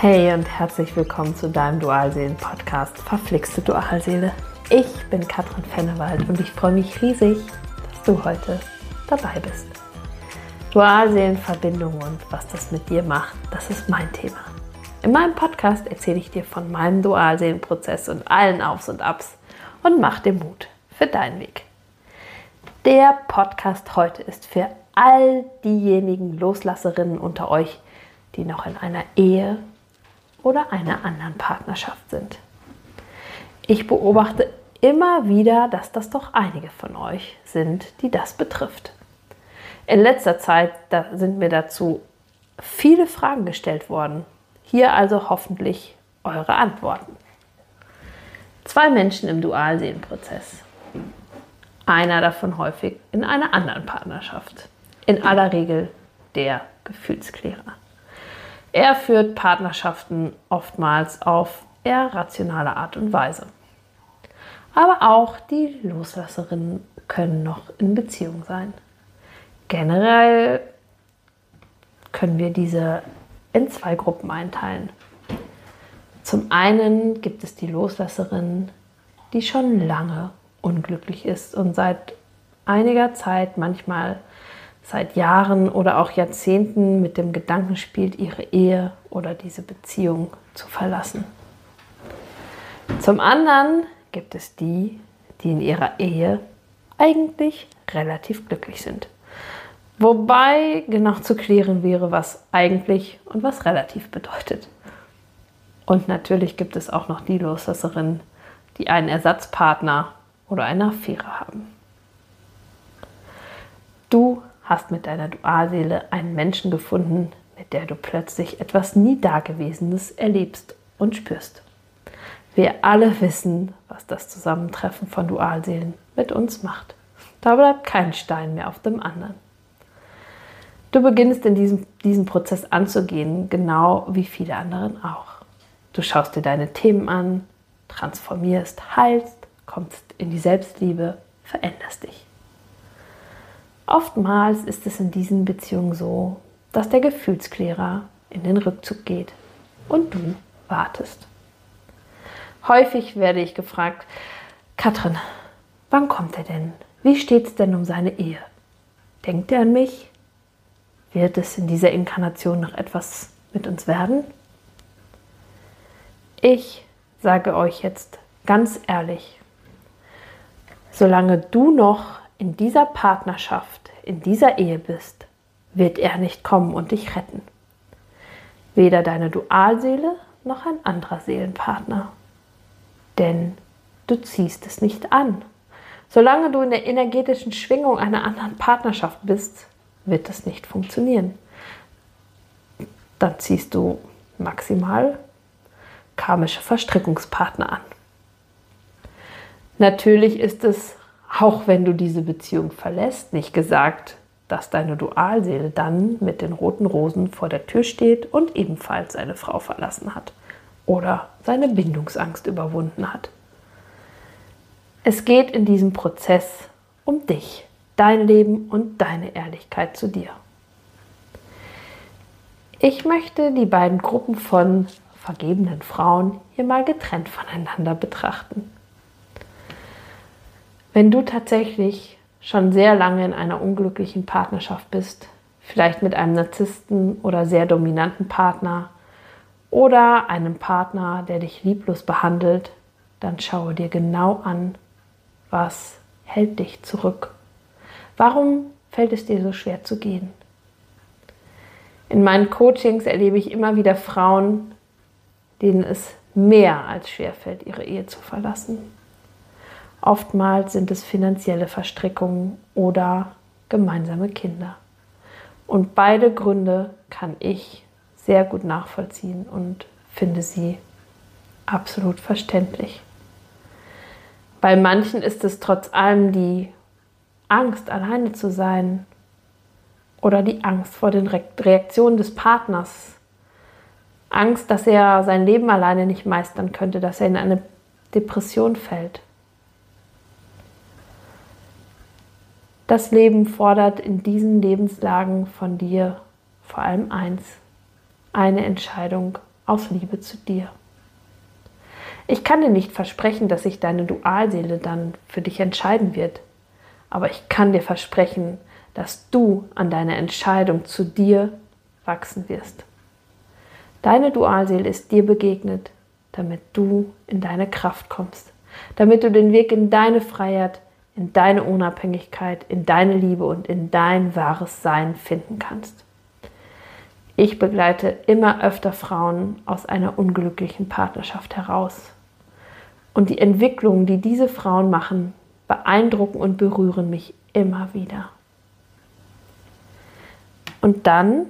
Hey und herzlich willkommen zu deinem Dualseelen-Podcast Verflixte Dualseele. Ich bin Katrin Fennewald und ich freue mich riesig, dass du heute dabei bist. Dualseelenverbindung und was das mit dir macht, das ist mein Thema. In meinem Podcast erzähle ich dir von meinem Dualseelenprozess und allen Aufs und Abs und mach dir Mut für deinen Weg. Der Podcast heute ist für all diejenigen Loslasserinnen unter euch, die noch in einer Ehe oder einer anderen Partnerschaft sind. Ich beobachte immer wieder, dass das doch einige von euch sind, die das betrifft. In letzter Zeit sind mir dazu viele Fragen gestellt worden. Hier also hoffentlich eure Antworten. Zwei Menschen im Dualseelenprozess. Einer davon häufig in einer anderen Partnerschaft. In aller Regel der Gefühlsklärer. Er führt Partnerschaften oftmals auf eher rationale Art und Weise. Aber auch die Loslasserinnen können noch in Beziehung sein. Generell können wir diese in zwei Gruppen einteilen. Zum einen gibt es die Loslasserin, die schon lange unglücklich ist und seit einiger Zeit, manchmal seit Jahren oder auch Jahrzehnten mit dem Gedanken spielt, ihre Ehe oder diese Beziehung zu verlassen. Zum anderen gibt es die, die in ihrer Ehe eigentlich relativ glücklich sind. Wobei genau zu klären wäre, was eigentlich und was relativ bedeutet. Und natürlich gibt es auch noch die Loslasserinnen, die einen Ersatzpartner oder eine Affäre haben. Hast mit deiner Dualseele einen Menschen gefunden, mit der du plötzlich etwas nie Dagewesenes erlebst und spürst. Wir alle wissen, was das Zusammentreffen von Dualseelen mit uns macht. Da bleibt kein Stein mehr auf dem anderen. Du beginnst in diesem, diesen Prozess anzugehen, genau wie viele anderen auch. Du schaust dir deine Themen an, transformierst, heilst, kommst in die Selbstliebe, veränderst dich. Oftmals ist es in diesen Beziehungen so, dass der Gefühlsklärer in den Rückzug geht und du wartest. Häufig werde ich gefragt, Katrin, wann kommt er denn? Wie steht es denn um seine Ehe? Denkt er an mich? Wird es in dieser Inkarnation noch etwas mit uns werden? Ich sage euch jetzt ganz ehrlich, solange du noch in dieser Partnerschaft in dieser Ehe bist, wird er nicht kommen und dich retten. Weder deine Dualseele noch ein anderer Seelenpartner. Denn du ziehst es nicht an. Solange du in der energetischen Schwingung einer anderen Partnerschaft bist, wird es nicht funktionieren. Dann ziehst du maximal karmische Verstrickungspartner an. Natürlich ist es auch wenn du diese Beziehung verlässt, nicht gesagt, dass deine Dualseele dann mit den roten Rosen vor der Tür steht und ebenfalls seine Frau verlassen hat oder seine Bindungsangst überwunden hat. Es geht in diesem Prozess um dich, dein Leben und deine Ehrlichkeit zu dir. Ich möchte die beiden Gruppen von vergebenen Frauen hier mal getrennt voneinander betrachten. Wenn du tatsächlich schon sehr lange in einer unglücklichen Partnerschaft bist, vielleicht mit einem Narzissten oder sehr dominanten Partner oder einem Partner, der dich lieblos behandelt, dann schaue dir genau an, was hält dich zurück. Warum fällt es dir so schwer zu gehen? In meinen Coachings erlebe ich immer wieder Frauen, denen es mehr als schwer fällt, ihre Ehe zu verlassen. Oftmals sind es finanzielle Verstrickungen oder gemeinsame Kinder. Und beide Gründe kann ich sehr gut nachvollziehen und finde sie absolut verständlich. Bei manchen ist es trotz allem die Angst, alleine zu sein oder die Angst vor den Reaktionen des Partners. Angst, dass er sein Leben alleine nicht meistern könnte, dass er in eine Depression fällt. Das Leben fordert in diesen Lebenslagen von dir vor allem eins, eine Entscheidung aus Liebe zu dir. Ich kann dir nicht versprechen, dass sich deine Dualseele dann für dich entscheiden wird, aber ich kann dir versprechen, dass du an deiner Entscheidung zu dir wachsen wirst. Deine Dualseele ist dir begegnet, damit du in deine Kraft kommst, damit du den Weg in deine Freiheit, in deine Unabhängigkeit, in deine Liebe und in dein wahres Sein finden kannst. Ich begleite immer öfter Frauen aus einer unglücklichen Partnerschaft heraus. Und die Entwicklungen, die diese Frauen machen, beeindrucken und berühren mich immer wieder. Und dann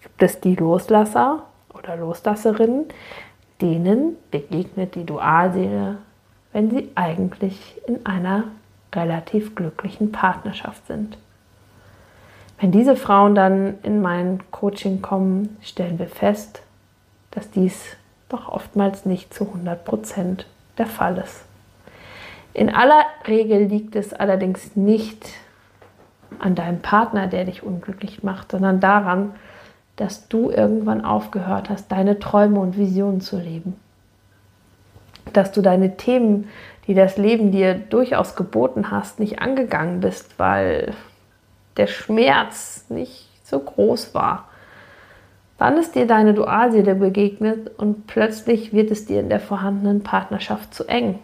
gibt es die Loslasser oder Loslasserinnen, denen begegnet die Dualseele, wenn sie eigentlich in einer relativ glücklichen Partnerschaft sind. Wenn diese Frauen dann in mein Coaching kommen, stellen wir fest, dass dies doch oftmals nicht zu 100 Prozent der Fall ist. In aller Regel liegt es allerdings nicht an deinem Partner, der dich unglücklich macht, sondern daran, dass du irgendwann aufgehört hast, deine Träume und Visionen zu leben. Dass du deine Themen, die das Leben dir durchaus geboten hast, nicht angegangen bist, weil der Schmerz nicht so groß war. Dann ist dir deine Dualseele begegnet und plötzlich wird es dir in der vorhandenen Partnerschaft zu eng.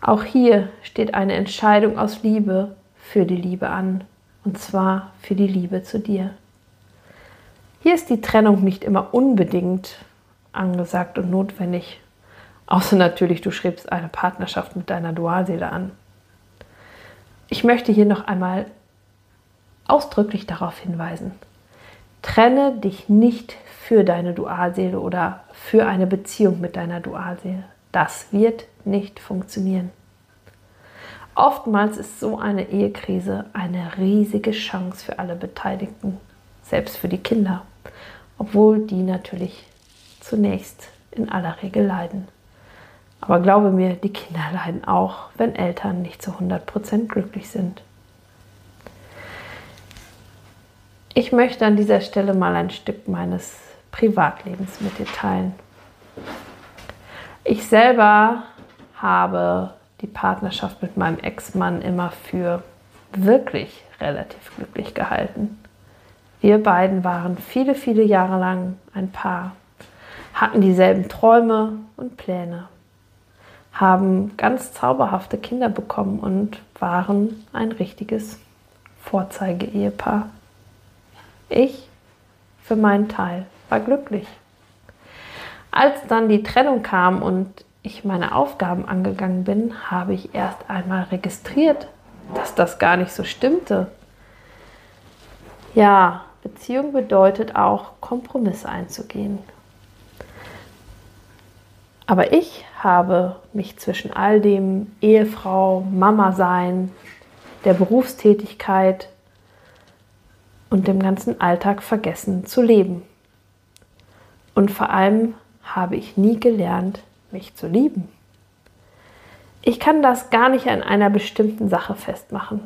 Auch hier steht eine Entscheidung aus Liebe für die Liebe an, und zwar für die Liebe zu dir. Hier ist die Trennung nicht immer unbedingt angesagt und notwendig, außer natürlich du schreibst eine Partnerschaft mit deiner Dualseele an. Ich möchte hier noch einmal ausdrücklich darauf hinweisen. Trenne dich nicht für deine Dualseele oder für eine Beziehung mit deiner Dualseele. Das wird nicht funktionieren. Oftmals ist so eine Ehekrise eine riesige Chance für alle Beteiligten, selbst für die Kinder obwohl die natürlich zunächst in aller Regel leiden. Aber glaube mir, die Kinder leiden auch, wenn Eltern nicht zu 100% glücklich sind. Ich möchte an dieser Stelle mal ein Stück meines Privatlebens mit dir teilen. Ich selber habe die Partnerschaft mit meinem Ex-Mann immer für wirklich relativ glücklich gehalten. Wir beiden waren viele, viele Jahre lang ein Paar, hatten dieselben Träume und Pläne, haben ganz zauberhafte Kinder bekommen und waren ein richtiges Vorzeige-Ehepaar. Ich, für meinen Teil, war glücklich. Als dann die Trennung kam und ich meine Aufgaben angegangen bin, habe ich erst einmal registriert, dass das gar nicht so stimmte. Ja, Beziehung bedeutet auch, Kompromisse einzugehen. Aber ich habe mich zwischen all dem Ehefrau, Mama sein, der Berufstätigkeit und dem ganzen Alltag vergessen zu leben. Und vor allem habe ich nie gelernt, mich zu lieben. Ich kann das gar nicht an einer bestimmten Sache festmachen.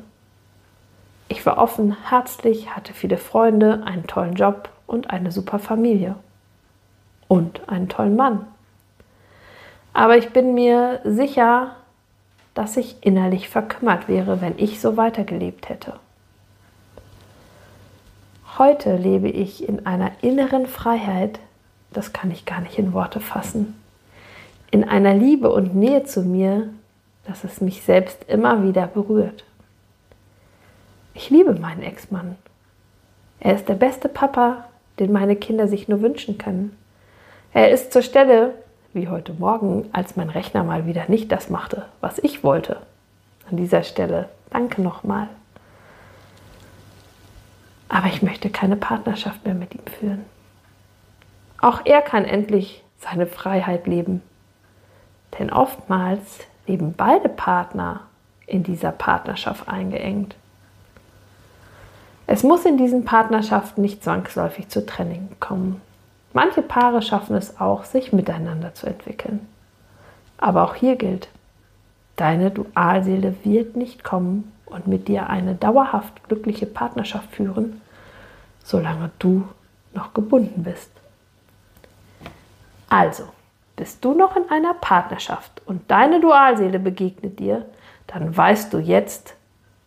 Ich war offen, herzlich, hatte viele Freunde, einen tollen Job und eine super Familie. Und einen tollen Mann. Aber ich bin mir sicher, dass ich innerlich verkümmert wäre, wenn ich so weitergelebt hätte. Heute lebe ich in einer inneren Freiheit, das kann ich gar nicht in Worte fassen. In einer Liebe und Nähe zu mir, dass es mich selbst immer wieder berührt. Ich liebe meinen Ex-Mann. Er ist der beste Papa, den meine Kinder sich nur wünschen können. Er ist zur Stelle, wie heute Morgen, als mein Rechner mal wieder nicht das machte, was ich wollte. An dieser Stelle danke nochmal. Aber ich möchte keine Partnerschaft mehr mit ihm führen. Auch er kann endlich seine Freiheit leben. Denn oftmals leben beide Partner in dieser Partnerschaft eingeengt. Es muss in diesen Partnerschaften nicht zwangsläufig zu Trennung kommen. Manche Paare schaffen es auch, sich miteinander zu entwickeln. Aber auch hier gilt, deine Dualseele wird nicht kommen und mit dir eine dauerhaft glückliche Partnerschaft führen, solange du noch gebunden bist Also, bist du noch in einer Partnerschaft und deine Dualseele begegnet dir, dann weißt du jetzt,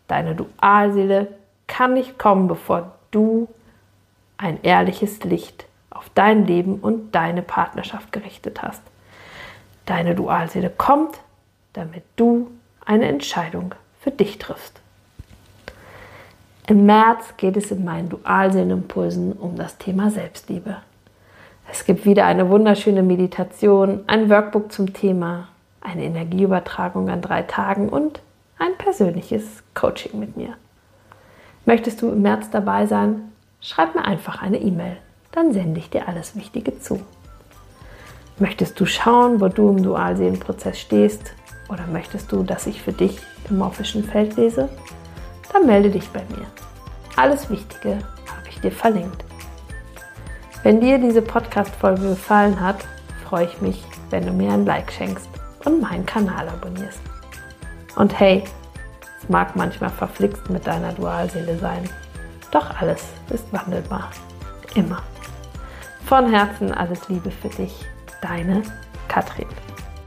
deine Dualseele kann nicht kommen, bevor du ein ehrliches Licht auf dein Leben und deine Partnerschaft gerichtet hast. Deine Dualseele kommt, damit du eine Entscheidung für dich triffst. Im März geht es in meinen Dualseelenimpulsen um das Thema Selbstliebe. Es gibt wieder eine wunderschöne Meditation, ein Workbook zum Thema, eine Energieübertragung an drei Tagen und ein persönliches Coaching mit mir. Möchtest du im März dabei sein? Schreib mir einfach eine E-Mail, dann sende ich dir alles Wichtige zu. Möchtest du schauen, wo du im Dualseelenprozess stehst oder möchtest du, dass ich für dich im morphischen Feld lese? Dann melde dich bei mir. Alles Wichtige habe ich dir verlinkt. Wenn dir diese Podcast-Folge gefallen hat, freue ich mich, wenn du mir ein Like schenkst und meinen Kanal abonnierst. Und hey, es mag manchmal verflixt mit deiner Dualseele sein, doch alles ist wandelbar. Immer. Von Herzen alles Liebe für dich, deine Katrin.